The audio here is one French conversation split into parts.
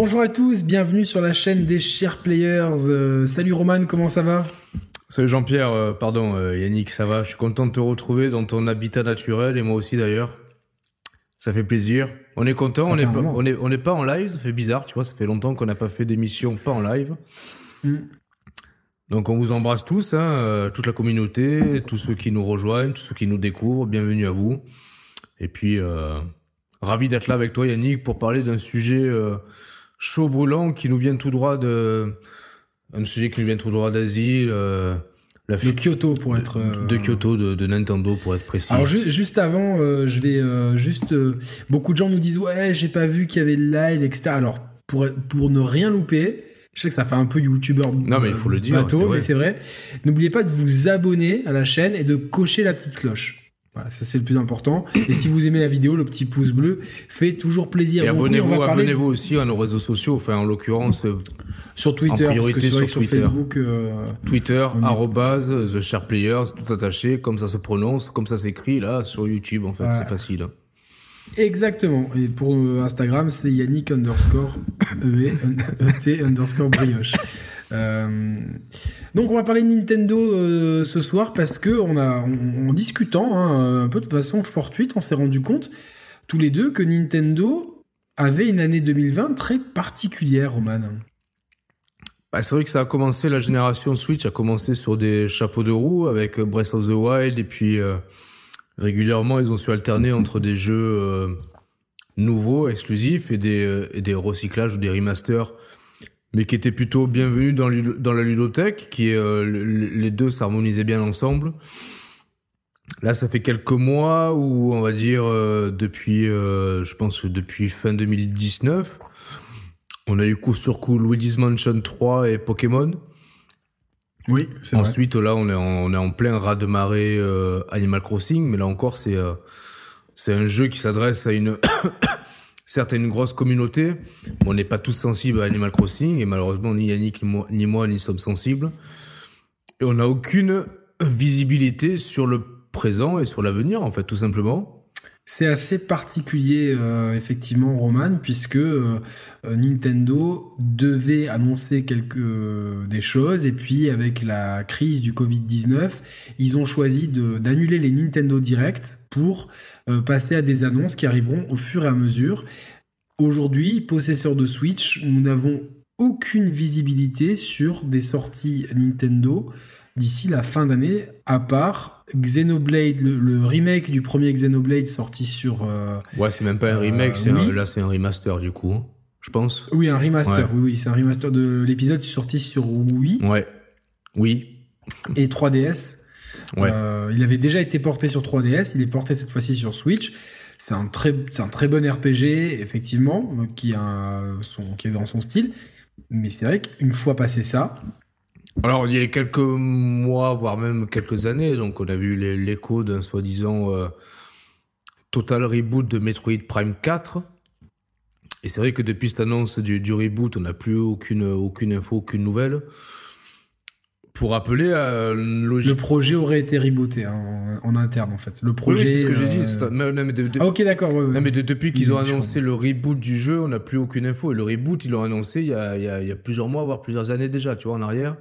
Bonjour à tous, bienvenue sur la chaîne des Chers Players. Euh, salut Roman, comment ça va? Salut Jean-Pierre, euh, pardon euh, Yannick, ça va? Je suis content de te retrouver dans ton habitat naturel et moi aussi d'ailleurs. Ça fait plaisir. On est content, on n'est pas, on est, on est pas en live, ça fait bizarre, tu vois, ça fait longtemps qu'on n'a pas fait d'émission pas en live. Mm. Donc on vous embrasse tous, hein, toute la communauté, tous ceux qui nous rejoignent, tous ceux qui nous découvrent, bienvenue à vous. Et puis, ravi d'être là avec toi Yannick pour parler d'un sujet chaud brûlant qui nous vient tout droit de un sujet qui nous vient tout droit d'Asie. Euh, la de Kyoto pour être de euh, Kyoto de, Nintendo pour être précis. Alors juste avant, euh, je vais juste beaucoup de gens nous disent ouais j'ai pas vu qu'il y avait le live etc. Alors pour pour ne rien louper. Je sais que ça fait un peu youtubeur. Non, mais il faut le dire. mais c'est vrai. N'oubliez pas de vous abonner à la chaîne et de cocher la petite cloche ça c'est le plus important. Et si vous aimez la vidéo, le petit pouce bleu fait toujours plaisir. Et abonnez-vous, abonnez-vous aussi à nos réseaux sociaux, enfin en l'occurrence euh, sur Twitter, priorité sur, Twitter. Facebook, euh, Twitter, The Share Players, tout attaché, comme ça se prononce, comme ça s'écrit là sur YouTube en fait, c'est facile. Exactement. Et pour euh, Instagram, c'est Yannick underscore e, e underscore brioche. Euh, donc on va parler de Nintendo euh, ce soir parce que en discutant hein, un peu de façon fortuite, on s'est rendu compte tous les deux que Nintendo avait une année 2020 très particulière, Roman. Bah, c'est vrai que ça a commencé, la génération Switch a commencé sur des chapeaux de roue avec Breath of the Wild et puis euh, régulièrement ils ont su alterner entre des jeux nouveaux, exclusifs et des recyclages ou des remasters mais qui était plutôt bienvenu dans, dans la ludothèque, qui euh, les deux s'harmonisaient bien ensemble. Là, ça fait quelques mois où, on va dire, euh, depuis, euh, je pense depuis fin 2019, on a eu coup sur coup Luigi's Mansion 3 et Pokémon. Oui, c'est Ensuite, là, on est en, on est en plein raz de marée Animal Crossing, mais là encore, c'est c'est un jeu qui s'adresse à une certes, une grosse communauté. on n'est pas tous sensibles à Animal Crossing, et malheureusement, ni Yannick, ni moi, n'y sommes sensibles. Et on n'a aucune visibilité sur le présent et sur l'avenir, en fait, tout simplement. C'est assez particulier, euh, effectivement, Roman, puisque euh, Nintendo devait annoncer quelque, des choses, et puis avec la crise du Covid-19, ils ont choisi d'annuler les Nintendo Direct pour euh, passer à des annonces qui arriveront au fur et à mesure. Aujourd'hui, possesseur de Switch, nous n'avons aucune visibilité sur des sorties Nintendo d'ici la fin d'année, à part Xenoblade, le, remake du premier Xenoblade sorti sur. Euh, ouais, c'est même pas un remake, euh, là c'est un remaster du coup, je pense. Oui, un remaster, oui, oui c'est un remaster de l'épisode sorti sur Wii. Ouais, oui. Et 3DS. Euh, il avait déjà été porté sur 3DS, il est porté cette fois-ci sur Switch. C'est un très, c'est un très bon RPG, effectivement, qui, a son, qui est dans son style. Mais c'est vrai qu'une fois passé ça. Alors, il y a quelques mois, voire même quelques années, donc on a vu l'écho d'un soi-disant euh, total reboot de Metroid Prime 4. Et c'est vrai que depuis cette annonce du, du reboot, on n'a plus aucune, aucune info, aucune nouvelle pour rappeler euh, Le projet aurait été rebooté hein, en, interne en fait. Le projet. Oui, c'est ce que j'ai dit. Euh, ah, ok, d'accord. mais depuis qu'ils ont annoncé le reboot du jeu, on n'a plus aucune info. Et le reboot, ils l'ont annoncé il y, a, il, y a, plusieurs mois, voire plusieurs années déjà, tu vois, en arrière.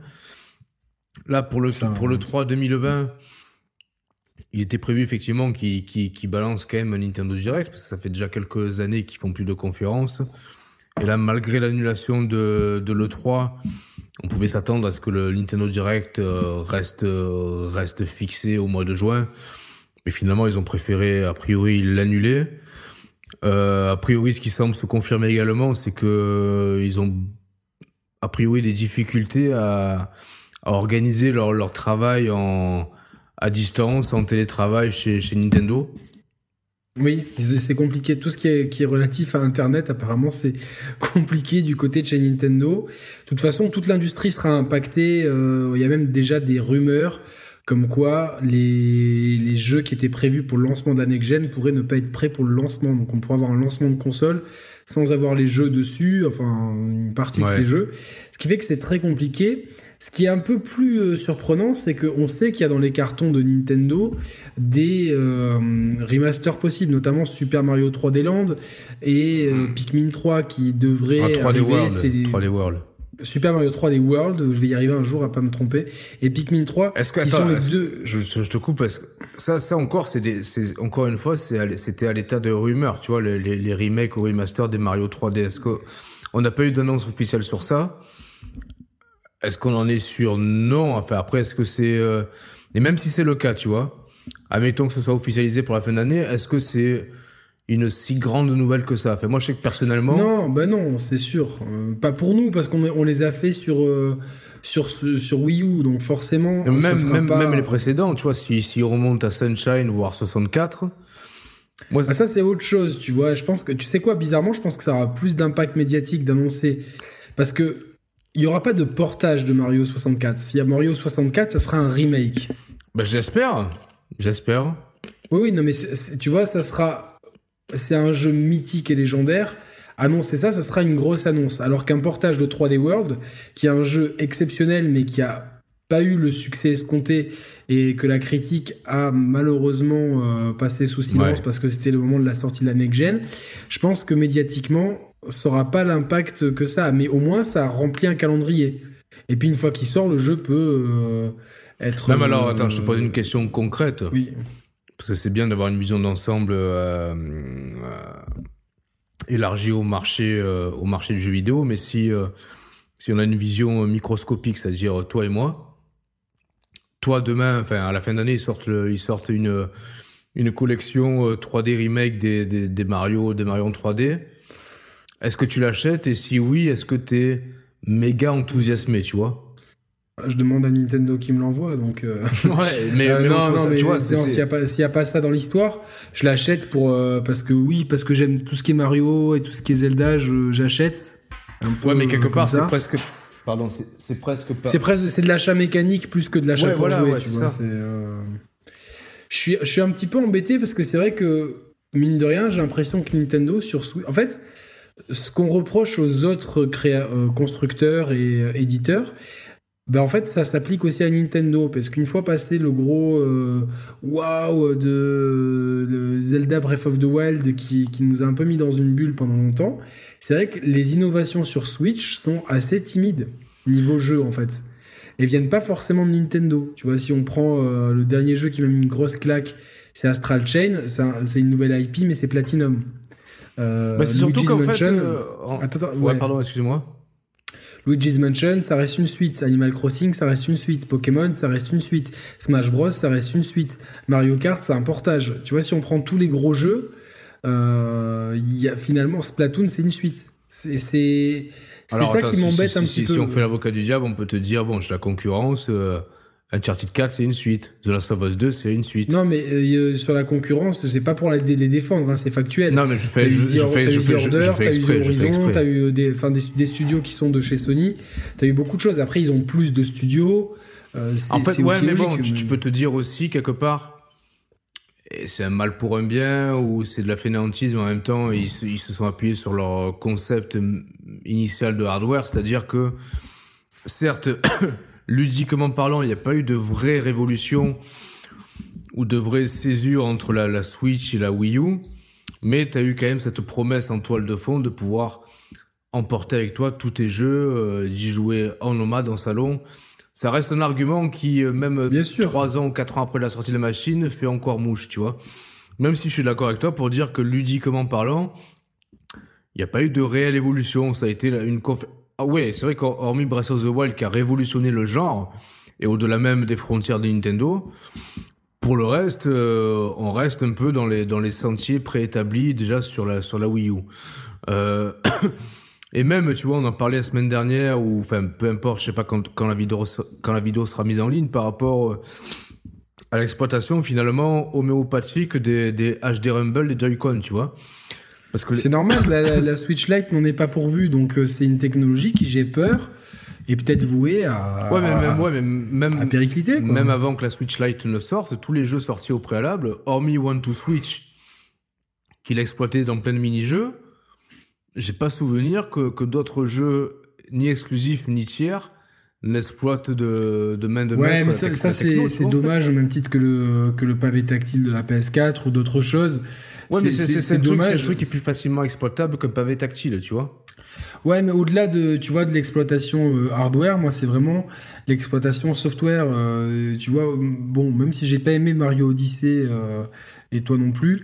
Là, pour le, pour le 3 2020, il était prévu effectivement qu'ils balance quand même un Nintendo Direct, parce que ça fait déjà quelques années qu'ils font plus de conférences. Et là, malgré l'annulation de, de l'E3, on pouvait s'attendre à ce que le Nintendo Direct euh, reste, euh, reste fixé au mois de juin. Mais finalement, ils ont préféré, a priori, l'annuler. Euh, a priori, ce qui semble se confirmer également, c'est que ils ont, a priori, des difficultés à, à organiser leur, leur travail en, à distance, en télétravail chez, chez Nintendo. Oui, c'est compliqué. Tout ce qui est, qui est, relatif à Internet, apparemment, c'est compliqué du côté de chez Nintendo. De toute façon, toute l'industrie sera impactée. Euh, il y a même déjà des rumeurs comme quoi les, les jeux qui étaient prévus pour le lancement d'Annexgen pourraient ne pas être prêts pour le lancement. Donc on pourrait avoir un lancement de console sans avoir les jeux dessus, enfin une partie de ces jeux. Ce qui fait que c'est très compliqué. Ce qui est un peu plus euh, surprenant, c'est qu'on sait qu'il y a dans les cartons de Nintendo des euh, remasters possibles, notamment Super Mario 3D Land et euh, hmm. Pikmin 3 qui devraient ah, 3D World. 3D World. Super Mario 3D World, je vais y arriver un jour à pas me tromper, et Pikmin 3. Est-ce que, attends, deux... je, te coupe parce que ça, ça encore, c'est encore une fois, c'était à l'état de rumeur, tu vois, les, les, remakes ou remasters des Mario 3D. Est-ce qu'on n'a pas eu d'annonce officielle sur ça? Est-ce qu'on en est sûr? Non. Enfin, après, est-ce que c'est. Euh, et même si c'est le cas, tu vois, admettons que ce soit officialisé pour la fin d'année, est-ce que c'est une si grande nouvelle que ça? Enfin, moi, je sais que personnellement. Non, ben non, c'est sûr. Euh, pas pour nous, parce qu'on on les a fait sur. Euh, sur, sur Wii U, donc forcément. Même, même, même, les précédents, tu vois, si, si on remonte à Sunshine, voire 64. Moi, ah, ça, c'est autre chose, tu vois. Je pense que, tu sais quoi, bizarrement, je pense que ça aura plus d'impact médiatique d'annoncer. Parce que il n'y aura pas de portage de Mario 64. S'il y a Mario 64, ça sera un remake. Bah, j'espère. J'espère. Oui, oui, non, mais tu vois, ça sera. C'est un jeu mythique et légendaire. Annoncer ça, ça sera une grosse annonce. Alors qu'un portage de 3D World, qui est un jeu exceptionnel, mais qui a pas eu le succès escompté et que la critique a malheureusement euh, passé sous silence parce que c'était le moment de la sortie de la next gen. Je pense que médiatiquement, ça n'aura pas l'impact que ça, mais au moins ça remplit un calendrier. Et puis une fois qu'il sort, le jeu peut euh, être. Même alors, attends, je te pose une question concrète. Oui. Parce que c'est bien d'avoir une vision d'ensemble euh, élargie au marché, au marché du jeu vidéo, mais si, si on a une vision microscopique, c'est-à-dire toi et moi, toi demain, enfin à la fin d'année, ils sortent, ils sortent une, une collection 3D remake des, des, des Mario, des Mario en 3D est-ce que tu l'achètes et si oui, est-ce que tu es méga enthousiasmé, tu vois? Je demande à Nintendo qui me l'envoie, donc. Euh, ouais, mais, euh, non, non, tu vois, s'il n'y a, a, pas ça dans l'histoire, je l'achète pour euh, parce que oui, parce que j'aime tout ce qui est Mario et tout ce qui est Zelda, j'achète. Ouais, mais quelque part, c'est presque. Pardon, c'est presque pas. C'est presque, c'est de l'achat mécanique plus que de l'achat ouais, voilà, ouais, tu vois. Je suis, je suis un petit peu embêté parce que c'est vrai que mine de rien, j'ai l'impression que Nintendo sur Switch, en fait ce qu'on reproche aux autres euh, constructeurs et euh, éditeurs, ben en fait, ça s'applique aussi à Nintendo, parce qu'une fois passé le gros euh, waouh de, Zelda Breath of the Wild qui, qui, nous a un peu mis dans une bulle pendant longtemps, c'est vrai que les innovations sur Switch sont assez timides, niveau jeu en fait. Et viennent pas forcément de Nintendo. Tu vois, si on prend le dernier jeu qui m'a mis une grosse claque, c'est Astral Chain, c'est une nouvelle IP, mais c'est Platinum. Euh, c'est surtout qu'en fait. Euh, attends, ouais, pardon, excuse-moi. Luigi's Mansion, ça reste une suite. Animal Crossing, ça reste une suite. Pokémon, ça reste une suite. Smash Bros, ça reste une suite. Mario Kart, c'est un portage. Tu vois, si on prend tous les gros jeux, euh, y a, finalement, Splatoon, c'est une suite. C'est ça qui m'embête un petit peu. Si on fait l'avocat du diable, on peut te dire, bon, j'ai la concurrence. Euh, Uncharted 4, c'est une suite. The Last of Us 2, c'est une suite. Non, mais euh, sur la concurrence, c'est pas pour les, défendre, hein, c'est factuel. Non, mais je fais, je, je, fais, je, fais, je, fais exprès. T'as eu Horizon, t'as eu des, des, studios qui sont de chez Sony. T'as eu beaucoup de choses. Après, ils ont plus de studios. Euh, en fait, ouais, mais bon, tu, peux te dire aussi quelque part, c'est un mal pour un bien ou c'est de la fainéantise, mais en même temps, ils, ils se sont appuyés sur leur concept initial de hardware, c'est-à-dire que certes ludiquement parlant, il n'y a pas eu de vraie révolution ou de vraie césure entre la, Switch et la Wii U, mais tu as eu quand même cette promesse en toile de fond de pouvoir emporter avec toi tous tes jeux, euh, d'y jouer en nomade, en salon. Ça reste un argument qui, euh, même Bien 3 ans ou 4 ans après la sortie de la machine, fait encore mouche, tu vois. Même si je suis d'accord avec toi pour dire que ludiquement parlant, il n'y a pas eu de réelle évolution. Ça a été une, ah ouais, c'est vrai qu'hormis Breath of the Wild qui a révolutionné le genre, et au-delà même des frontières de Nintendo, pour le reste, euh, on reste un peu dans les, dans les sentiers préétablis déjà sur la, sur la Wii U. Euh, et même, tu vois, on en parlait la semaine dernière, ou enfin, peu importe, je sais pas quand, quand, la vidéo, quand la vidéo sera mise en ligne, par rapport euh, à l'exploitation finalement homéopathique des, des HD Rumble, des Joy-Con, tu vois. Parce que c'est normal, la, Switch Lite n'en est pas pourvue, donc euh, c'est une technologie qui, j'ai peur, est peut-être vouée à, ouais, mais même, ouais, mais même, à péricliter. Même avant que la Switch Lite ne sorte, tous les jeux sortis au préalable, hormis One to Switch, qu'il exploitait dans plein de mini-jeux, j'ai pas souvenir que, que d'autres jeux, ni exclusifs ni tiers, n'exploitent de, de main de maître. Ouais, mais ça, ça c'est dommage, au même titre que le, que le pavé tactile de la PS4 ou d'autres choses. Ouais, mais c'est dommage. C'est le truc qui est plus facilement exploitable qu'un pavé tactile, tu vois. Ouais, mais au-delà de, tu vois, de l'exploitation euh, hardware, moi, c'est vraiment l'exploitation software. Euh, tu vois, bon, même si j'ai pas aimé Mario Odyssey euh, et toi non plus.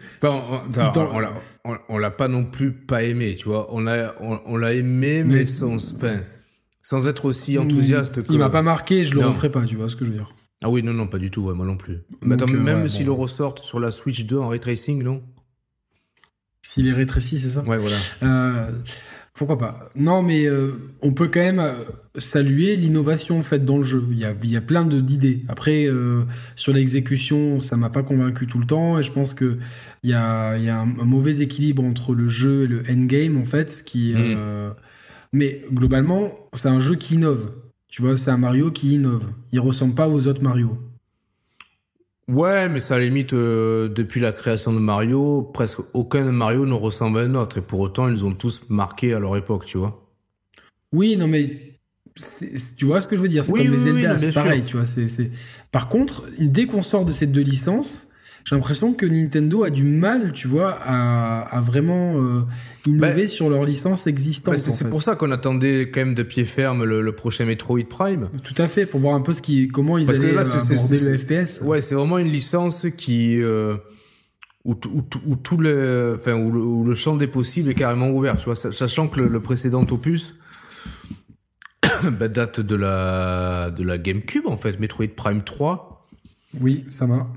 on, l'a pas non plus pas aimé, tu vois. On l'a on, l'a aimé, mais, sans, enfin, sans être aussi enthousiaste. Que... Il m'a pas marqué, je le referai pas, tu vois ce que je veux dire. Ah oui, non, non, pas du tout, moi non plus. Mais attends, même s'il le ressort sur la Switch 2 en ray tracing, non? S'il est rétréci, c'est ça Ouais, voilà. Euh, pourquoi pas Non, mais euh, on peut quand même euh, saluer l'innovation faite dans le jeu. Il y a, il y a plein d'idées. Après, euh, sur l'exécution, ça m'a pas convaincu tout le temps. Et je pense que il y a, il y a un, mauvais équilibre entre le jeu et le endgame, en fait. Qui, mm. mais globalement, c'est un jeu qui innove. Tu vois, c'est un Mario qui innove. Il ressemble pas aux autres Mario. Ouais, mais ça limite, euh, depuis la création de Mario, presque aucun Mario ne ressemble à un autre. Et pour autant, ils ont tous marqué à leur époque, tu vois. Oui, non, mais tu vois ce que je veux dire? C'est comme les Zelda, c'est pareil, tu vois. Par contre, dès qu'on sort de ces deux licences, j'ai l'impression que Nintendo a du mal, tu vois, à, vraiment euh, innover bah, sur leur licence existante. Bah, c'est pour ça qu'on attendait quand même de pied ferme le, prochain Metroid Prime. Tout à fait, pour voir un peu ce qui, comment ils allaient aborder le FPS. Ouais, c'est vraiment une licence qui... Euh, où, tout le, enfin, où le, champ des possibles est carrément ouvert, tu vois, sachant que le, précédent opus bah, date de la, de la GameCube, en fait, Metroid Prime 3. Oui, ça va.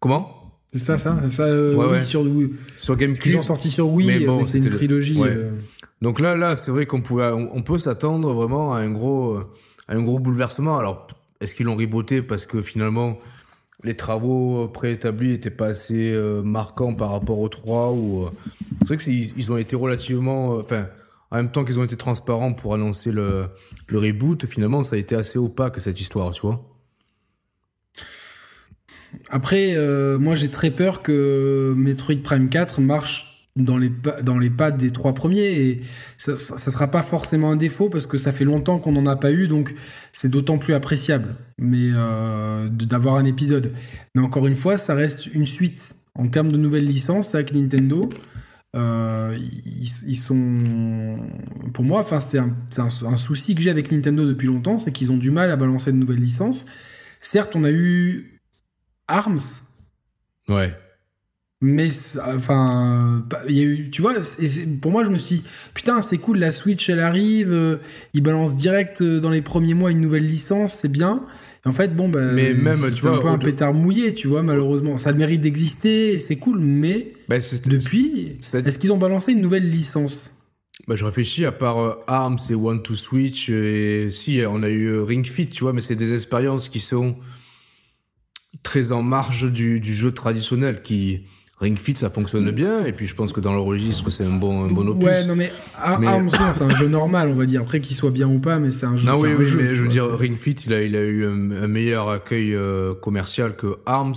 Comment? C'est ça, ça, ça euh, oui, sur sur GameCube. Ils sont sortis sur Wii, mais, bon, c'est une trilogie. Euh. Donc là, là, c'est vrai qu'on pouvait, on, peut s'attendre vraiment à un gros, à un gros bouleversement. Alors, est-ce qu'ils l'ont reboté parce que finalement les travaux préétablis n'étaient pas assez euh, marquants par rapport aux 3 ou c'est vrai que ils ont été relativement, enfin, en même temps qu'ils ont été transparents pour annoncer le, le reboot, finalement, ça a été assez opaque cette histoire, tu vois. Après, euh, moi j'ai très peur que Metroid Prime 4 marche dans les, dans les pas des trois premiers et ça, ça, sera pas forcément un défaut parce que ça fait longtemps qu'on n'en a pas eu donc c'est d'autant plus appréciable mais euh, d'avoir un épisode. Mais encore une fois, ça reste une suite en termes de nouvelles licences avec Nintendo. Euh, ils, sont, pour moi, enfin c'est un, un, souci que j'ai avec Nintendo depuis longtemps, c'est qu'ils ont du mal à balancer de nouvelles licences. Certes, on a eu Arms. Ouais. Mais enfin, il y a eu, tu vois, pour moi je me suis dit, putain c'est cool, la Switch elle arrive, euh, ils balancent direct euh, dans les premiers mois une nouvelle licence, c'est bien. Et en fait, bon, bah, mais même, tu vois, un peu un pétard mouillé, tu vois, malheureusement. Ça mérite d'exister, c'est cool, mais bah, depuis, est-ce qu'ils ont balancé une nouvelle licence? Bah, je réfléchis, à part euh, Arms et One to Switch, et si, on a eu Ring Fit, tu vois, mais c'est des expériences qui sont très en marge du, du, jeu traditionnel qui Ring Fit ça fonctionne bien et puis je pense que dans le registre c'est un bon un bon opus. Ouais non mais, Arms c'est un jeu normal on va dire après qu'il soit bien ou pas mais c'est un jeu. Non oui, oui mais je veux dire Ring Fit il a il a eu un, meilleur accueil euh, commercial que Arms.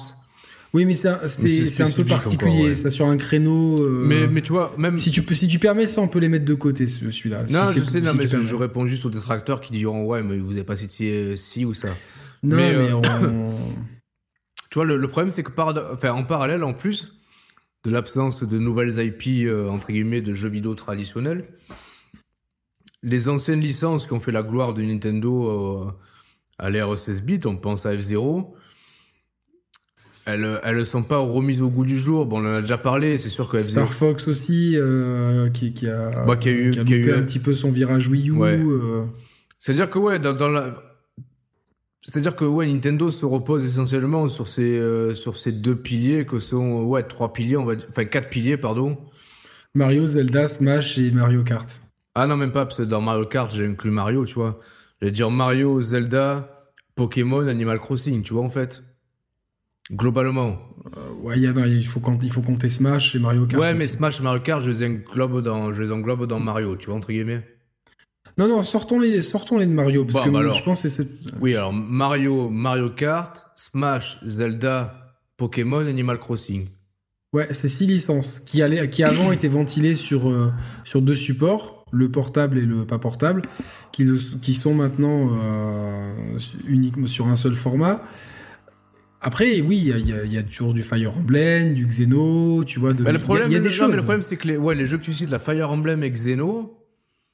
Oui, mais c'est un peu particulier, ça sur un créneau. Euh, mais, mais tu vois, même. Si tu, peux, si tu permets ça, on peut les mettre de côté, celui-là. Non, je sais, non, mais je, réponds juste aux détracteurs qui diront Ouais, mais vous avez pas cité ci ou ça. Non, mais, mais euh, on... Tu vois, le, problème, c'est que par, enfin, en parallèle, en plus de l'absence de nouvelles IP, euh, entre guillemets, de jeux vidéo traditionnels, les anciennes licences qui ont fait la gloire de Nintendo euh, à l'ère 16 bits, on pense à F-Zero, elles, elles sont pas remises au goût du jour. Bon, on en a déjà parlé, c'est sûr que F-Zero... Star Fox aussi, euh, qui, a, bah, qui, a, eu, qui a eu un petit peu son virage Wii U. C'est-à-dire que, ouais, dans, dans la c'est-à-dire que ouais, Nintendo se repose essentiellement sur ces, euh, sur ces deux piliers que sont ouais, trois piliers, on va dire, enfin quatre piliers, pardon. Mario, Zelda, Smash et Mario Kart. Ah non, même pas, parce que dans Mario Kart, j'ai inclus Mario, tu vois. Je vais dire Mario, Zelda, Pokémon, Animal Crossing, tu vois, en fait. Globalement. Euh, ouais, y a, il, faut compter, il faut compter Smash et Mario Kart. Ouais, mais Smash et Mario Kart, je les englobe dans, je les englobe dans Mario, tu vois, entre guillemets. Non, non, sortons-les sortons -les de Mario, parce que bah je pense que c'est Oui, alors Mario, Mario Kart, Smash, Zelda, Pokémon, Animal Crossing. Ouais, c'est six licences qui, allaient, qui avant étaient ventilées sur, euh, sur deux supports, le portable et le pas portable, qui, qui sont maintenant euh, uniquement sur un seul format. Après, oui, il y, a toujours du Fire Emblem, du Xeno, tu vois. De, le problème, y a, des choses. mais le problème, c'est que les, ouais, les jeux que tu cites, la Fire Emblem et Xeno.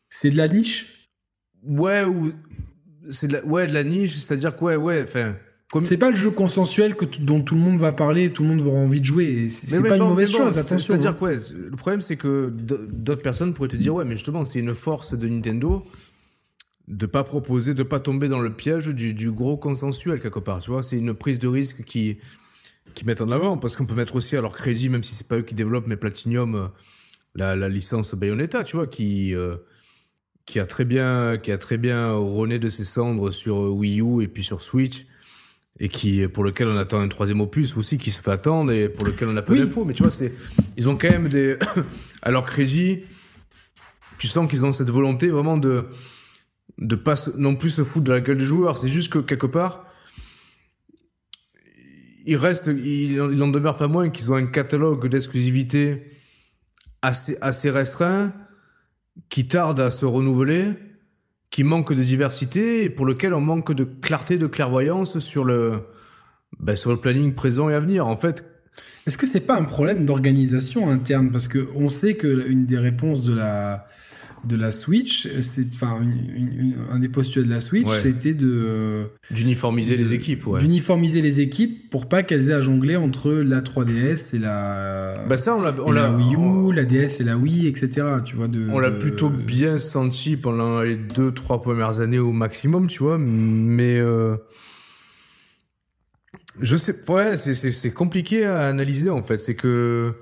C'est de la niche? Ouais, ou. C'est de la, ouais, de la niche, c'est-à-dire que, ouais, ouais, enfin. C'est pas le jeu consensuel que dont tout le monde va parler, tout le monde aura envie de jouer. C'est pas une mauvaise chose, attention. C'est-à-dire hein. Le problème, c'est que d'autres personnes pourraient te dire, ouais, mais justement, c'est une force de Nintendo de pas proposer, de pas tomber dans le piège du, gros consensuel quelque part. Tu vois, c'est une prise de risque qui qui mettent en avant parce qu'on peut mettre aussi à leur crédit, même si c'est pas eux qui développent, mais Platinum, euh, la, licence Bayonetta, tu vois, qui euh, qui a très bien qui a très bien rené de ses cendres sur Wii U et puis sur Switch et qui pour lequel on attend un troisième opus aussi qui se fait attendre et pour lequel on a peu d'infos. Mais tu vois c'est ils ont quand même des à leur crédit tu sens qu'ils ont cette volonté vraiment de de pas non plus se foutre de la gueule des joueurs. C'est juste que quelque part, il reste, il, en demeure pas moins qu'ils ont un catalogue d'exclusivité assez, assez restreint, qui tarde à se renouveler, qui manque de diversité et pour lequel on manque de clarté, de clairvoyance sur le, ben, sur le planning présent et à venir. En fait, est-ce que c'est pas un problème d'organisation interne? Parce que on sait que une des réponses de la de la Switch, c'est enfin un des postulats de la Switch, c'était de d'uniformiser les équipes, ouais. D'uniformiser les équipes pour pas qu'elles aient à jongler entre la 3DS et la bah ça on l'a on la Wii U, la DS et la Wii, etc. Tu vois de. On l'a plutôt bien senti pendant les deux trois premières années au maximum, tu vois, mais euh, je sais, ouais, c'est compliqué à analyser en fait. C'est que.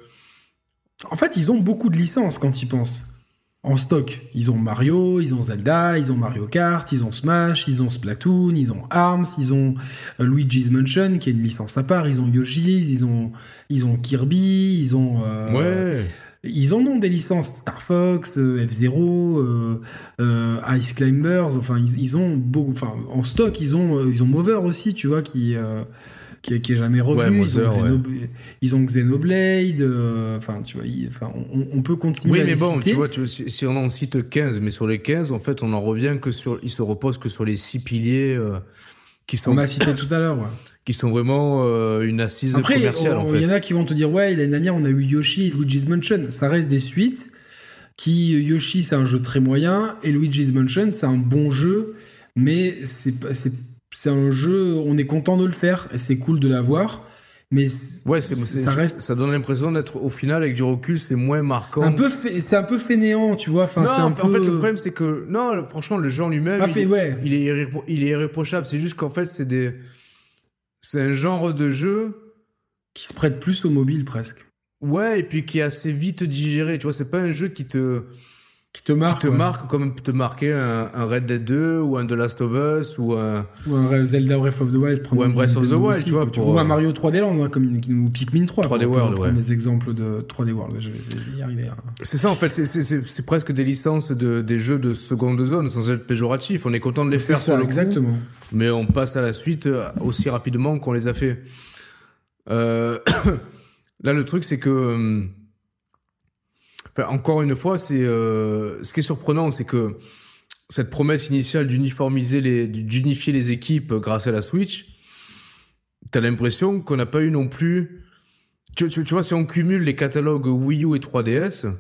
En fait, ils ont beaucoup de licences quand ils pensent en stock. Ils ont Mario, ils ont Zelda, ils ont Mario Kart, ils ont Smash, ils ont Splatoon, ils ont Arms, ils ont euh, Luigi's Mansion, qui est une licence à part, ils ont Yoshi's, ils ont, ils ont Kirby, ils ont... Euh, ouais. Ils en ont des licences, Star Fox, euh, F-Zero, Ice Climbers, enfin ils, ont beaucoup, enfin en stock ils ont ils ont Mover aussi, tu vois, qui qui, est jamais revenu. ils, ont Xenoblade. Euh, enfin, tu vois, enfin, on, peut continuer. Oui, mais bon, tu vois, si, on en cite 15, mais sur les 15, en fait, on en revient que sur. Il se repose que sur les six piliers euh, qui sont. On a cité tout à l'heure, Qui sont vraiment euh, une assise commerciale, Il y en a qui vont te dire, ouais, l'année dernière, on a eu Yoshi et Luigi's Mansion. Ça reste des suites. Qui, Yoshi, c'est un jeu très moyen. Et Luigi's Mansion, c'est un bon jeu. Mais c'est c'est un jeu, on est content de le faire c'est cool de l'avoir. Mais ouais, c'est, ça reste. Ça donne l'impression d'être au final avec du recul, c'est moins marquant. Un peu, c'est un peu fainéant, tu vois. Enfin, un en fait, le problème c'est que non, franchement, le jeu en lui-même, il, ouais. il, est il est irréprochable. C'est juste qu'en fait, c'est des, c'est un genre de jeu qui se prête plus au mobile presque. Ouais, et puis qui est assez vite digéré. Tu vois, c'est pas un jeu qui te qui te marque. Qui te marque comme te marquer un, Red Dead 2 ou un The Last of Us ou un. Ou un Zelda Breath of the Wild. Ou un Breath of the Wild, tu vois. Ou un Mario 3D Land, hein, comme ou Pikmin 3. 3D World, ouais. des exemples de 3D World, je vais, y arriver. Hein. C'est ça, en fait, c'est presque des licences de, des jeux de seconde zone sans être péjoratif. On est content de les faire sur le exactement. Coup, mais on passe à la suite euh, aussi rapidement qu'on les a fait. Euh... Là, le truc, c'est que encore une fois, c'est euh, ce qui est surprenant, c'est que cette promesse initiale d'uniformiser les, d'unifier les équipes grâce à la Switch, t'as l'impression qu'on n'a pas eu non plus. Tu, tu, vois, si on cumule les catalogues Wii U et 3DS,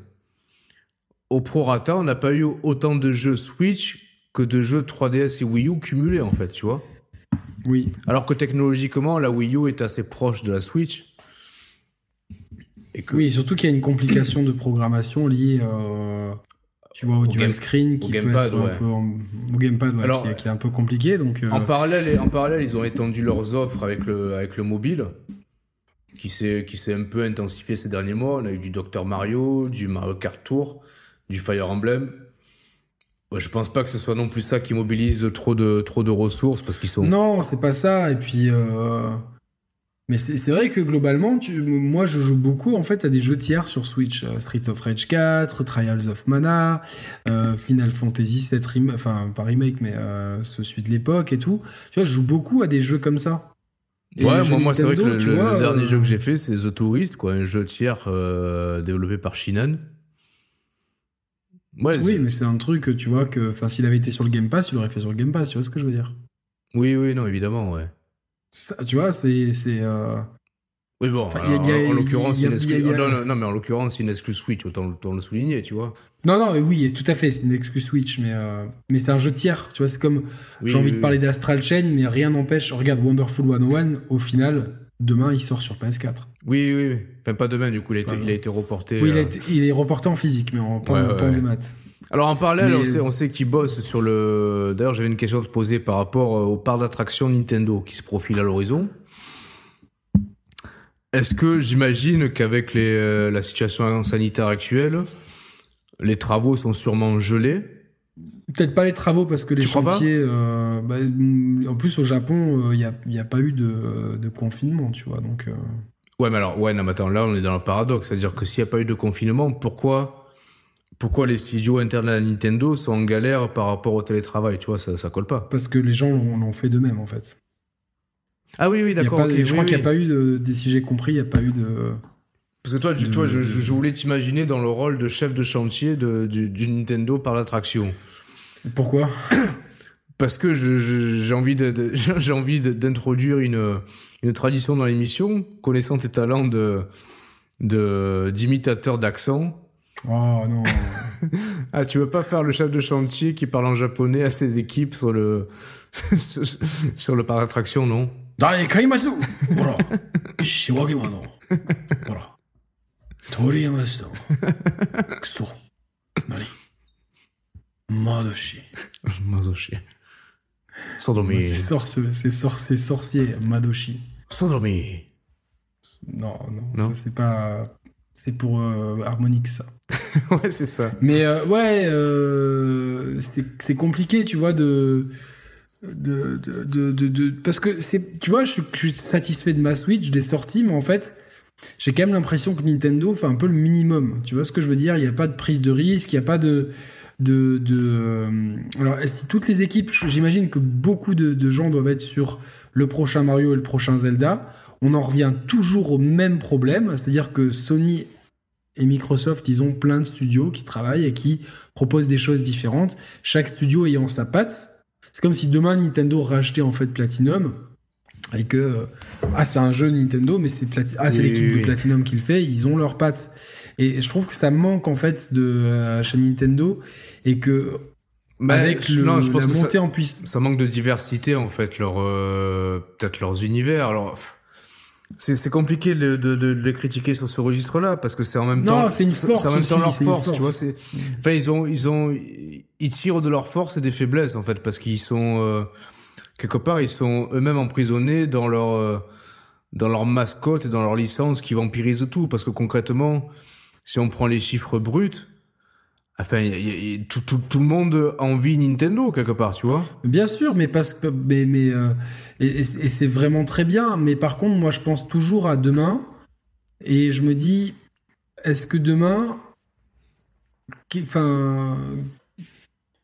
au prorata, on n'a pas eu autant de jeux Switch que de jeux 3DS et Wii U cumulés, en fait, tu vois. Oui. Alors que technologiquement, la Wii U est assez proche de la Switch. Oui, surtout qu'il y a une complication de programmation liée euh, tu vois, au, dual screen qui peut être un peu au gamepad qui, est, un peu compliqué. Donc, euh, en, parallèle, en parallèle, ils ont étendu leurs offres avec le, avec le mobile qui s'est un peu intensifié ces derniers mois. On a eu du Dr Mario, du Mario Kart Tour, du Fire Emblem. Je pense pas que ce soit non plus ça qui mobilise trop de, trop de ressources parce qu'ils sont. Non, c'est pas ça. Et puis. Euh, mais c'est vrai que globalement, tu, moi je joue beaucoup en fait à des jeux tiers sur Switch. Euh, Street of Rage 4, Trials of Mana, euh, Final Fantasy 7 remake, enfin pas remake mais euh, ce suite de l'époque et tout. Tu vois, je joue beaucoup à des jeux comme ça. ouais, moi, moi c'est vrai que le, dernier jeu que j'ai fait, c'est The Tourist, quoi, un jeu tiers développé par Shinan. oui, mais c'est un truc, tu vois, que s'il avait été sur le Game Pass, il l'aurait fait sur le Game Pass, tu vois ce que je veux dire Oui, oui, non, évidemment, ouais. Ça, tu vois, c'est. Oui, bon, en l'occurrence, non, mais en l'occurrence, une excuse Switch, autant, le souligner, tu vois. Non, non, mais oui, tout à fait, c'est une excuse Switch, mais, euh, mais c'est un jeu tiers, tu vois, c'est comme, j'ai envie de parler d'Astral Chain, mais rien n'empêche, regarde Wonderful 101, au final, demain, il sort sur PS4. Oui, oui, oui. Enfin, pas demain, du coup, il a été, il a été reporté. Oui, euh, il, est reporté en physique, mais en, pas, en maths. Alors en parallèle, on sait, on sait qu'il bosse sur le. D'ailleurs, j'avais une question à te poser par rapport euh, au parc d'attraction Nintendo qui se profile à l'horizon. Est-ce que j'imagine qu'avec euh, la situation sanitaire actuelle, les travaux sont sûrement gelés? Peut-être pas les travaux parce que les chantiers. Euh, bah, en plus, au Japon, il euh, n'y a, a, pas eu de, confinement, tu vois. Donc, Ouais, mais alors, ouais, non, mais attends, là, on est dans le paradoxe. C'est-à-dire que s'il n'y a pas eu de confinement, pourquoi, pourquoi les studios internes à Nintendo sont en galère par rapport au télétravail Tu vois, ça, ça colle pas. Parce que les gens l'ont fait d'eux-mêmes, en fait. Ah oui, oui, d'accord. je crois qu'il n'y a pas eu de. Si j'ai compris, il n'y a pas eu de. Parce que toi, tu, je, je, voulais t'imaginer dans le rôle de chef de chantier de, du, Nintendo par l'attraction. Pourquoi? Parce que j'ai envie de, j'ai envie d'introduire une, une tradition dans l'émission, connaissant tes talents de d'imitateur d'accent. Oh non. ah, tu veux pas faire le chef de chantier qui parle en japonais à ses équipes sur le sur le parc d'attraction, non? 나의 가이마스. 뭐라? 시와게 많어. 뭐라? 도리야마스. 그소. 나니. 마도시. 마도시. Sodomi. C'est sorcier, c'est sorcier, Madoshi. Sodomi. Non, non, non? c'est pas c'est pour euh, Harmonix, ça. ouais, c'est ça. Mais euh, ouais, euh, c'est compliqué, tu vois, de de, de, de, de, parce que c'est tu vois je, suis satisfait de ma Switch des sorties mais en fait j'ai quand même l'impression que Nintendo fait un peu le minimum tu vois ce que je veux dire? Il n'y a pas de prise de risque il n'y a pas de de, de euh, alors si toutes les équipes j'imagine que beaucoup de, gens doivent être sur le prochain Mario et le prochain Zelda on en revient toujours au même problème c'est à dire que Sony et Microsoft, ils ont plein de studios qui travaillent et qui proposent des choses différentes, chaque studio ayant sa patte, c'est comme si demain Nintendo rachetait en fait Platinum et que ah c'est un jeu Nintendo mais c'est ah, l'équipe de Platinum qui le fait, ils ont leurs pattes. Et je trouve que ça manque en fait de euh, chez Nintendo et que avec le, non, je pense la montée en puissance, ça manque de diversité en fait leur euh, peut-être leurs univers. Alors c'est compliqué de, de, de, les critiquer sur ce registre-là parce que c'est en même temps. Non, c'est une force. C'est en même temps leur force, tu vois. Enfin, ils ont, ils ont, ils tirent de leurs forces et des faiblesses en fait parce qu'ils sont euh, quelque part, ils sont eux-mêmes emprisonnés dans leur euh, dans leur mascotte et dans leur licence qui vampirise tout parce que concrètement, si on prend les chiffres bruts, Enfin, tout, tout, tout, le monde envie Nintendo quelque part, tu vois. Bien sûr, mais parce que mais, mais euh, et, c'est vraiment très bien. Mais par contre, moi, je pense toujours à demain et je me dis, est-ce que demain, enfin,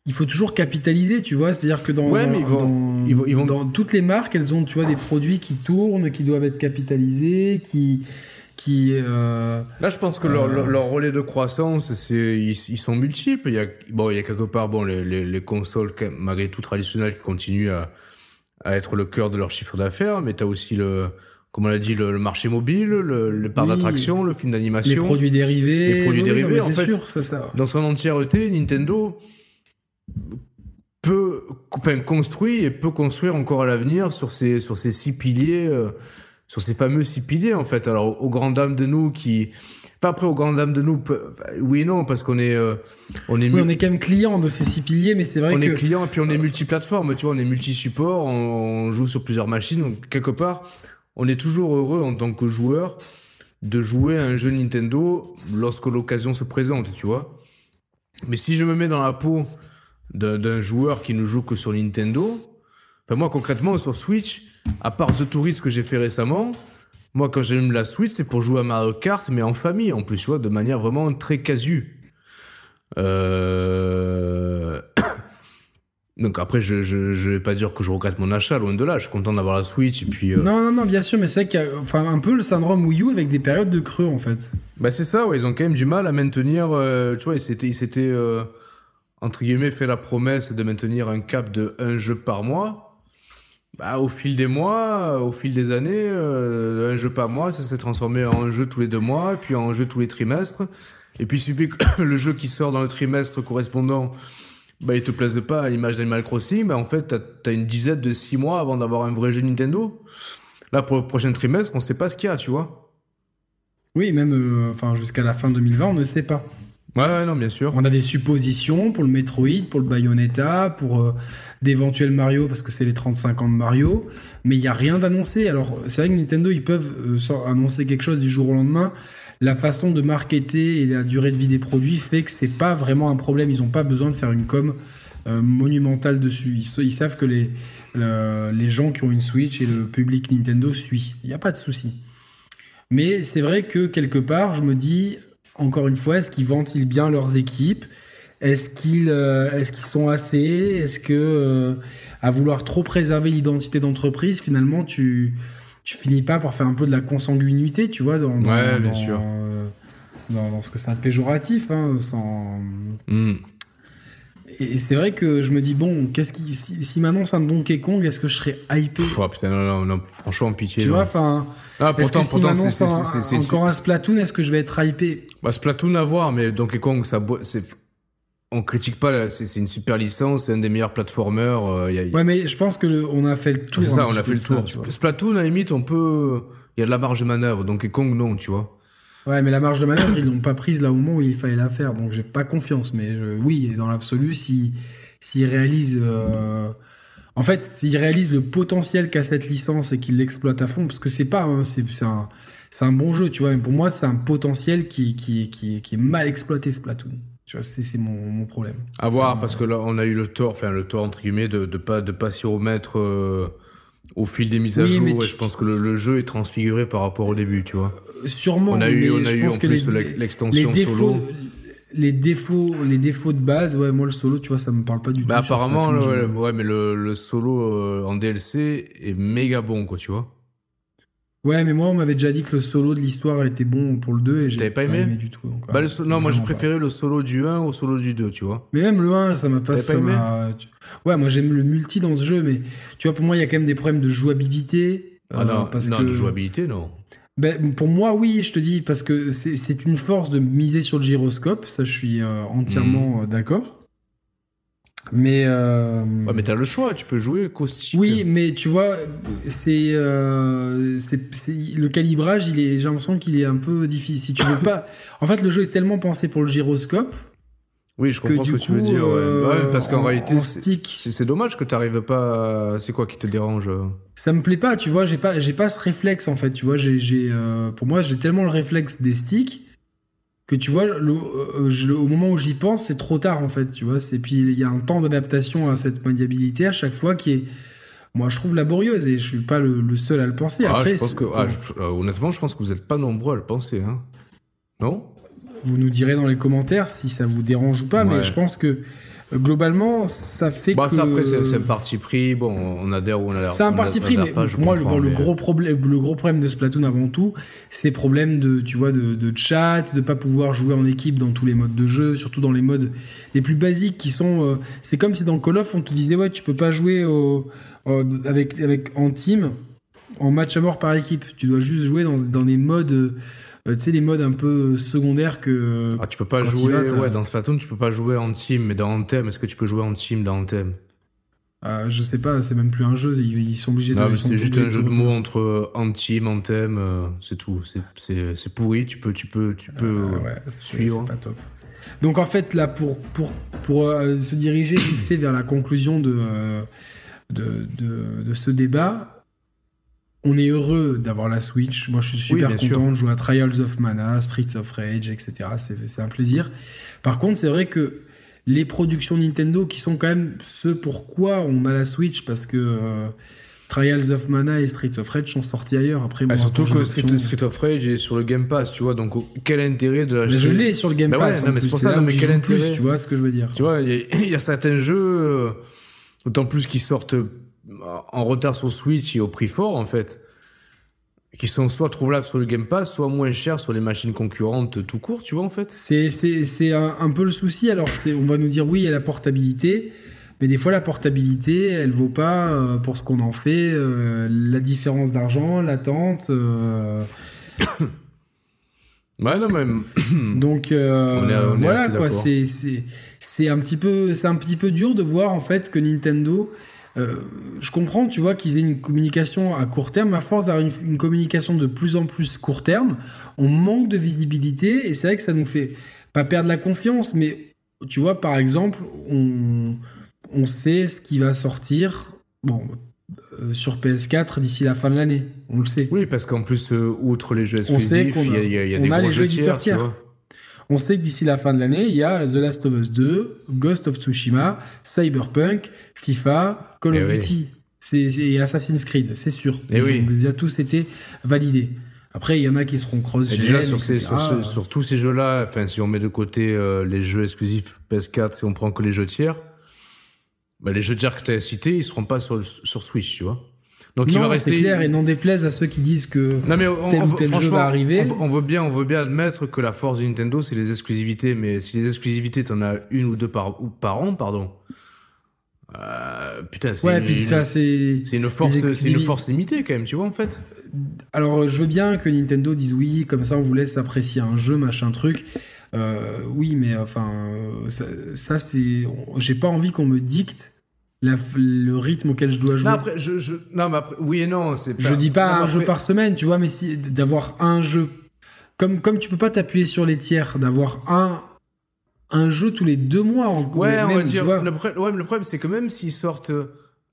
il faut toujours capitaliser, tu vois? C'est-à-dire que dans, dans, ils vont, dans toutes les marques, elles ont, tu vois, des produits qui tournent, qui doivent être capitalisés, qui qui euh, là je pense que leur, euh, leur, relais de croissance c'est ils, sont multiples. Il y a bon il y a quelque part bon les, les, les consoles malgré tout traditionnelles qui continuent à, à être le cœur de leur chiffre d'affaires. Mais tu as aussi le comme on l'a dit le, marché mobile le, le parc d'attraction le film d'animation. Les produits dérivés. Les produits dérivés en fait sûr, ça, ça. dans son entièreté Nintendo peut enfin construit et peut construire encore à l'avenir sur ces sur ces six piliers euh, sur ces fameux six piliers en fait. Alors aux grandes dames de nous qui Enfin, après, aux grandes dames de nous, oui et non, parce qu'on est, euh, on est, oui, on est quand même client de ces six piliers, mais c'est vrai on que. On est client et puis on est multiplateforme, tu vois, on est multi-support, on, joue sur plusieurs machines, donc quelque part, on est toujours heureux en tant que joueur de jouer à un jeu Nintendo lorsque l'occasion se présente, tu vois. Mais si je me mets dans la peau d'un joueur qui ne joue que sur Nintendo, enfin moi concrètement sur Switch, à part The Tourist que j'ai fait récemment, moi quand j'aime la Switch, c'est pour jouer à Mario Kart, mais en famille, en plus, tu vois, de manière vraiment très casu. Euh... Donc après, je, je, je, vais pas dire que je regrette mon achat, loin de là. Je suis content d'avoir la Switch et puis. Non, non, non, bien sûr, mais c'est qu'il y a enfin, un peu le syndrome Wii U avec des périodes de creux en fait. Bah c'est ça, ouais, ils ont quand même du mal à maintenir. tu vois, ils s'étaient, ils s'étaient entre guillemets fait la promesse de maintenir un cap de un jeu par mois. Bah, au fil des mois, au fil des années, euh, un jeu par mois, ça s'est transformé en un jeu tous les deux mois, puis en un jeu tous les trimestres. Et puis il suffit que le jeu qui sort dans le trimestre correspondant, bah, il te plaise pas à l'image d'Animal Crossing, bah, en fait, t'as as une dizaine de six mois avant d'avoir un vrai jeu Nintendo. Là, pour le prochain trimestre, on sait pas ce qu'il y a, tu vois. Oui, même euh, enfin jusqu'à la fin 2020, on ne sait pas. Ouais, non, bien sûr. On a des suppositions pour le Metroid, pour le Bayonetta, pour euh, d'éventuels Mario, parce que c'est les 35 ans de Mario, mais il n'y a rien d'annoncé. Alors, c'est vrai que Nintendo, ils peuvent euh, annoncer quelque chose du jour au lendemain. La façon de marketer et la durée de vie des produits fait que c'est pas vraiment un problème. Ils n'ont pas besoin de faire une com euh, monumentale dessus. Ils, savent que les, les gens qui ont une Switch et le public Nintendo suit. Il n'y a pas de souci. Mais c'est vrai que quelque part, je me dis, encore une fois, est-ce qu'ils ventilent bien leurs équipes? Est-ce qu'ils euh, est qu'ils sont assez? Est-ce que, euh, à vouloir trop préserver l'identité d'entreprise, finalement, tu, tu finis pas par faire un peu de la consanguinité, tu vois, dans, ouais, bien sûr. Euh, dans, ce que c'est un péjoratif, hein, sans. Hmm. Et, c'est vrai que je me dis, bon, qu'est-ce qui, si, si m'annonce un Donkey Kong, est-ce que je serais hypé? Oh, putain, non, non, non, franchement, pitié. Tu vois, enfin. Ah, pourtant, est-ce que pourtant, c'est encore un Splatoon, est-ce que je vais être hypé? Bah, Splatoon à voir, mais Donkey Kong, ça, c'est on critique pas, c'est une super licence, c'est un des meilleurs platformers. Euh, ouais, mais je pense que on a fait le tour. C'est ça, on a fait le tour. Splatoon, à la limite, on peut. Il y a de la marge de manœuvre. Donkey Kong, non, tu vois. Ouais, mais la marge de manœuvre, ils l'ont pas prise là au moment où il fallait la faire, donc j'ai pas confiance. Mais oui, dans l'absolu, si s'ils réalisent. Euh, en fait, s'ils réalisent le potentiel qu'a cette licence et qu'ils l'exploitent à fond, parce que c'est pas. Hein, c'est un, un, bon jeu, tu vois, mais pour moi, c'est un potentiel qui, qui, qui, qui, est mal exploité, Splatoon. Tu vois, c'est mon, mon, problème. À voir, parce que là, on a eu le tort, enfin, le tort, entre guillemets, de ne pas, de pas s'y remettre. Euh, au fil des mises à jour, je pense que le, jeu est transfiguré par rapport au début, tu vois. Sûrement. On a eu, on a eu en plus l'extension solo les défauts, les défauts de base, ouais, moi le solo, tu vois, ça me parle pas du bah, tout. apparemment, ouais, mais le, solo euh, en DLC est méga bon, quoi, tu vois. Ouais, mais moi, on m'avait déjà dit que le solo de l'histoire était bon pour le 2 et j'ai pas, aimé, du tout. bah, non, moi j'ai préféré le solo du 1 au solo du 2, tu vois. Mais même le 1, ça m'a pas. Ça Ouais, moi j'aime le multi dans ce jeu, mais tu vois, pour moi, il y a quand même des problèmes de jouabilité. Ah non, euh, parce non de jouabilité, non. Ben, pour moi, oui, je te dis, parce que c'est une force de miser sur le gyroscope, ça je suis euh, entièrement mhm. euh, d'accord. Mais. Euh... Ouais, mais t'as le choix, tu peux jouer caustique. Oui, mais tu vois, c'est. Euh, le calibrage, il est, j'ai l'impression qu'il est un peu difficile. Si tu veux pas. En fait, le jeu est tellement pensé pour le gyroscope oui, je comprends ce que tu veux dire. Ouais. parce qu'en réalité, c'est dommage que tu n'arrives pas. C'est quoi qui te dérange euh Ça me plaît pas, tu vois. J'ai pas, j'ai pas ce réflexe en fait. Tu vois, j'ai, euh, pour moi, j'ai tellement le réflexe des sticks que tu vois, le, euh, au moment où j'y pense, c'est trop tard en fait. Tu vois, c'est puis il y a un temps d'adaptation à cette maniabilité à chaque fois qui est moi je trouve laborieuse et je suis pas le, seul à le penser. Ah, je pense que, ah, honnêtement, je pense que vous n'êtes pas nombreux à le penser. Hein. Non? Vous nous direz dans les commentaires si ça vous dérange ou pas, mais je pense que euh, globalement, ça fait bah, que. Ça, après, c'est un parti pris. Bon, on adhère ou on adhère. C'est un parti pris, mais moi, le, gros problème, le gros problème de Splatoon avant tout, c'est problème de, tu vois, de, de, chat, de pas pouvoir jouer en équipe dans tous les modes de jeu, surtout dans les modes les plus basiques qui sont. Euh, c'est comme si dans Call of, on te disait ouais, tu peux pas jouer au, avec, avec en team, en match à mort par équipe. Tu dois juste jouer dans, dans des modes euh, tu sais, les modes un peu secondaires que. Ah, tu peux pas jouer. ouais, dans Splatoon, tu peux pas jouer en team, mais dans Anthem, est-ce que tu peux jouer en team dans Anthem? Euh, je sais pas, c'est même plus un jeu, ils, sont obligés de. Non, c'est juste un jeu de mots entre Anthem, Anthem, euh, c'est tout. C'est pourri, tu peux, tu peux, tu peux ouais, suivre. Pas top. Donc en fait, là, pour, pour, pour se diriger vite fait vers la conclusion de, de, de, de, ce débat, on est heureux d'avoir la Switch. Moi, je suis super content de jouer à Trials of Mana, Streets of Rage, etc. C'est un plaisir. Par contre, c'est vrai que les productions Nintendo, qui sont quand même ce pourquoi on a la Switch, parce que euh, Trials of Mana et Streets of Rage sont sortis ailleurs. Après, ah, surtout que Streets of Rage est sur le Game Pass, tu vois. Donc, quel intérêt de l'acheter? Je l'ai sur le Game bah Pass. mais c'est pour ça, mais quel intérêt? Tu vois ce que je veux dire Tu vois, il y, a certains jeux. Euh, D'autant plus qu'ils sortent en retard sur Switch et au prix fort, en fait. Qui sont soit trouvables sur le Game Pass, soit moins chers sur les machines concurrentes tout court, tu vois, en fait. C'est un, un, peu le souci. Alors, on va nous dire, oui, il y a la portabilité. Mais des fois, la portabilité, elle vaut pas euh, pour ce qu'on en fait. Euh, la différence d'argent, l'attente. Euh... ouais, non, même. Donc, euh, voilà, quoi. C'est un, petit peu, un petit peu dur de voir, en fait, que Nintendo euh, je comprends, tu vois, qu'ils aient une communication à court terme. À force d'avoir une, communication de plus en plus court terme, on manque de visibilité et c'est vrai que ça nous fait pas perdre la confiance, mais tu vois, par exemple, on, on sait ce qui va sortir. Bon, euh, sur PS4 d'ici la fin de l'année. On le sait. Oui, parce qu'en plus, euh, outre les jeux exclusifs, il y a, y a, des les jeux éditeurs tiers. On sait que d'ici la fin de l'année, il y a The Last of Us 2, Ghost of Tsushima, Cyberpunk, FIFA, Call of eh Duty et Assassin's Creed, c'est sûr. Et eh Ils ont déjà tous été validés. Après, il y en a qui seront cross Déjà, sur, sur, tous ces jeux-là, enfin, si on met de côté euh, les jeux exclusifs PS4, si on prend que les jeux tiers, bah, les jeux tiers que tu as cités, ils seront pas sur, sur Switch, tu vois. Donc non, il va rester. C'est clair, et n'en déplaise à ceux qui disent que non, mais tel ou tel jeu va arriver. On, veut bien, on veut bien admettre que la force de Nintendo, c'est les exclusivités, mais si les exclusivités, t'en as une ou deux par, ou par an, pardon. Euh, putain, c'est ouais, une, c'est une force, c'est une force limitée quand même, tu vois en fait. Alors, je veux bien que Nintendo dise oui, comme ça on vous laisse apprécier un jeu, machin truc. Euh, oui, mais enfin, ça, ça c'est, j'ai pas envie qu'on me dicte le rythme auquel je dois jouer. Non, après, je, je, non mais après, oui et non. Pas... Je dis pas un jeu par semaine, tu vois, mais si d'avoir un jeu. Comme, comme tu peux pas t'appuyer sur les tiers, d'avoir un, un jeu tous les deux mois. En, ouais, on va dire. Le, ouais, mais le problème, c'est que même s'ils sortent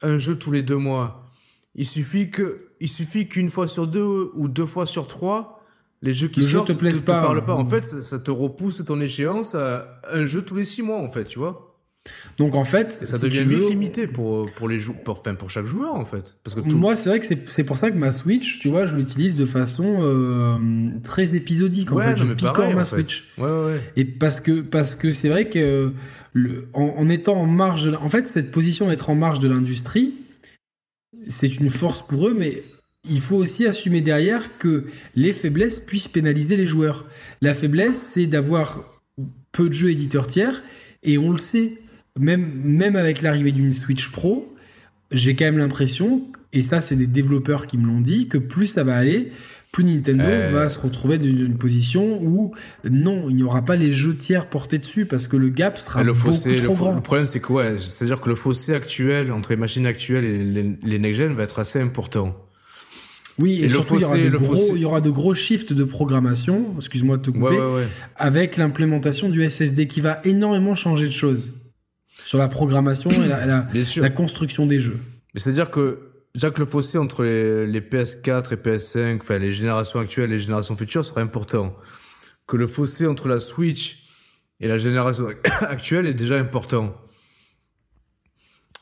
un jeu tous les deux mois, il suffit que, il suffit qu'une fois sur deux ou deux fois sur trois, les jeux qui sortent te, plaisent pas. parlent pas. En fait, ça, ça, te repousse ton échéance à un jeu tous les six mois, en fait, tu vois. Donc en fait, ça devient vite limité pour pour les pour, enfin, pour chaque joueur en fait. Parce que moi c'est vrai que c'est pour ça que ma Switch, tu vois, je l'utilise de façon euh, très épisodique. En fait, je picore ma Switch. Ouais, ouais. Et parce que parce que c'est vrai que le, en, étant en marge, de, en fait, cette position d'être en marge de l'industrie, c'est une force pour eux, mais il faut aussi assumer derrière que les faiblesses puissent pénaliser les joueurs. La faiblesse, c'est d'avoir peu de jeux éditeurs tiers, et on le sait même, même avec l'arrivée d'une Switch Pro, j'ai quand même l'impression, et ça c'est des développeurs qui me l'ont dit, que plus ça va aller, plus Nintendo euh. va se retrouver dans une position où non, il n'y aura pas les jeux tiers portés dessus parce que le gap sera le beaucoup trop le, grand. Le problème c'est que ouais, c'est-à-dire que le fossé actuel entre les machines actuelles et les, les next-gen va être assez important. Oui, et, surtout, il, y aura de gros, il y aura de gros shifts de programmation, excuse-moi de te couper, avec l'implémentation du SSD qui va énormément changer de choses sur la programmation et la, construction des jeux. Mais c'est-à-dire que déjà que le fossé entre les, PS4 et PS5, enfin les générations actuelles et les générations futures sera important. Que le fossé entre la Switch et la génération actuelle est déjà important.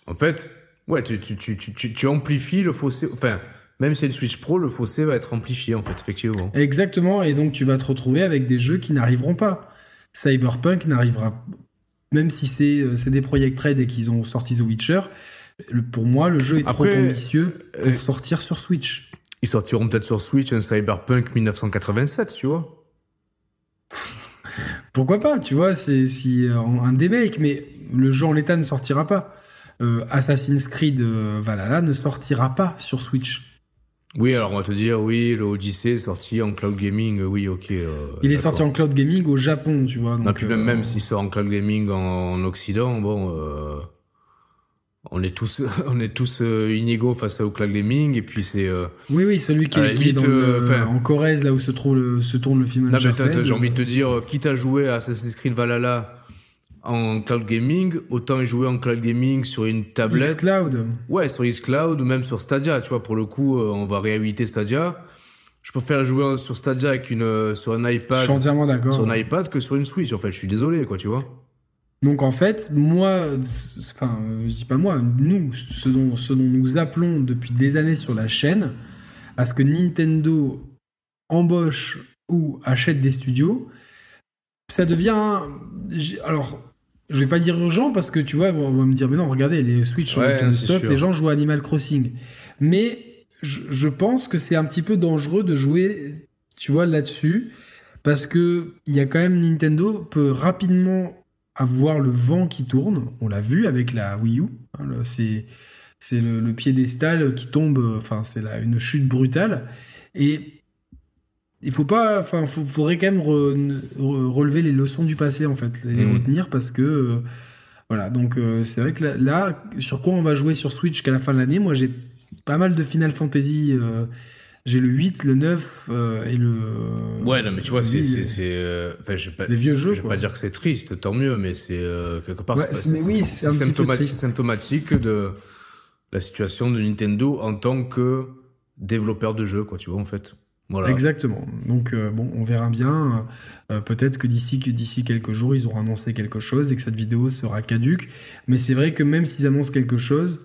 En fait, ouais, tu, tu, tu, tu, amplifies le fossé. Enfin, même si c'est une Switch Pro, le fossé va être amplifié, en fait, effectivement. Exactement, et donc tu vas te retrouver avec des jeux qui n'arriveront pas. Cyberpunk n'arrivera même si c'est euh, des Project Red et qu'ils ont sorti The Witcher, pour moi, le jeu est trop ambitieux pour euh, sortir sur Switch. Ils sortiront peut-être sur Switch un Cyberpunk 1987, tu vois. Pourquoi pas, tu vois, c'est si euh, un remake, mais le jeu en l'état ne sortira pas. Assassin's Creed Valhalla ne sortira pas sur Switch. Oui, alors on va te dire, oui, le Odyssey est sorti en cloud gaming, oui, ok. Euh, il est sorti en cloud gaming au Japon, tu vois. Donc, même, même euh, s'il sort en cloud gaming en, Occident, bon, euh, on est tous, on est tous inégaux face au cloud gaming, et puis c'est. oui, oui, celui qui, est, dans en Corrèze, là où se, trouve se tourne le film. J'ai envie de te dire, quitte à jouer à Assassin's Creed Valhalla en cloud gaming, autant y jouer en cloud gaming sur une tablette. Xcloud. Ouais, sur Xcloud ou même sur Stadia, tu vois, pour le coup, euh, on va réhabiliter Stadia. Je préfère jouer sur Stadia avec une, euh, sur un iPad. Je suis entièrement d'accord. Sur un iPad que sur une Switch, en fait. Je suis désolé, quoi, tu vois. Donc en fait, moi, enfin, je dis pas moi, nous, ce dont, ce dont nous appelons depuis des années sur la chaîne, à ce que Nintendo embauche ou achète des studios, ça devient. Alors, je vais pas dire urgent parce que tu vois, on va me dire, mais non, regardez, les Switch sont ouais, stop, les gens jouent à Animal Crossing. Mais je, pense que c'est un petit peu dangereux de jouer, tu vois, là-dessus. Parce que il y a quand même Nintendo peut rapidement avoir le vent qui tourne. On l'a vu avec la Wii U. Hein, c'est c'est le, piédestal qui tombe. Enfin, c'est une chute brutale. Et il faut pas. Enfin, faudrait quand même relever les leçons du passé en fait, les mmh. retenir parce que. Euh, voilà, donc euh, c'est vrai que là, sur quoi on va jouer sur Switch qu'à la fin de l'année, moi j'ai pas mal de Final Fantasy. Euh, j'ai le 8, le 9 et le. Ouais, non, mais tu vois, c'est. Enfin, des vieux jeux. Je vais pas dire que c'est triste, tant mieux, mais c'est quelque part. c'est oui, symptomatique, symptomatique de la situation de Nintendo en tant que développeur de jeux, quoi, tu vois, en fait. Exactement. Donc euh, bon, on verra bien. Euh, peut-être que d'ici d'ici quelques jours, ils auront annoncé quelque chose et que cette vidéo sera caduque. Mais c'est vrai que même s'ils annoncent quelque chose,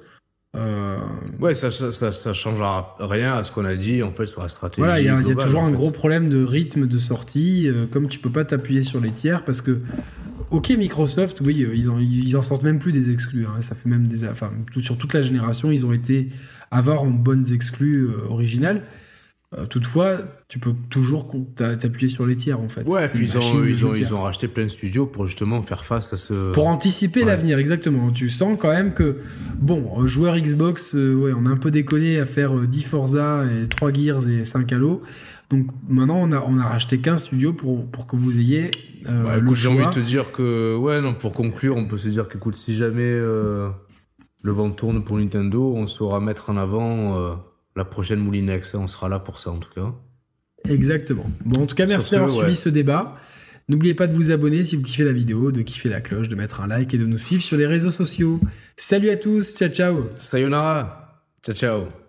euh... ouais, ça, ça, ça, changera rien à ce qu'on a dit en fait sur la stratégie. Voilà, il y, a toujours un gros problème de rythme de sortie. Euh, comme tu peux pas t'appuyer sur les tiers parce que Ok, Microsoft, oui, ils en, ils en, sortent même plus des exclus. Hein. ça fait même des, enfin, sur toute la génération, ils ont été avoir en bonnes exclus originales. Euh, toutefois, tu peux toujours t'appuyer sur les tiers en fait. Ouais, puis ils ont, ils, ont, ils ont, racheté plein de studios pour justement faire face à ce. Pour anticiper l'avenir, exactement. Tu sens quand même que, bon, joueur Xbox, euh, ouais, on a un peu déconné à faire 10 euh, Forza et 3 Gears et 5 Halo. Donc maintenant, on a, on a racheté 15 studios pour, pour que vous ayez euh, ouais, J'ai envie de te dire que, ouais, non, pour conclure, on peut se dire que, écoute, si jamais le vent tourne pour Nintendo, on saura mettre en avant la prochaine Moulinex. On sera là pour ça en tout cas. Exactement. Bon, en tout cas, merci d'avoir suivi ce débat. N'oubliez pas de vous abonner si vous kiffez la vidéo, de kiffer la cloche, de mettre un like et de nous suivre sur les réseaux sociaux. Salut à tous, ciao ciao. Sayonara, ciao ciao.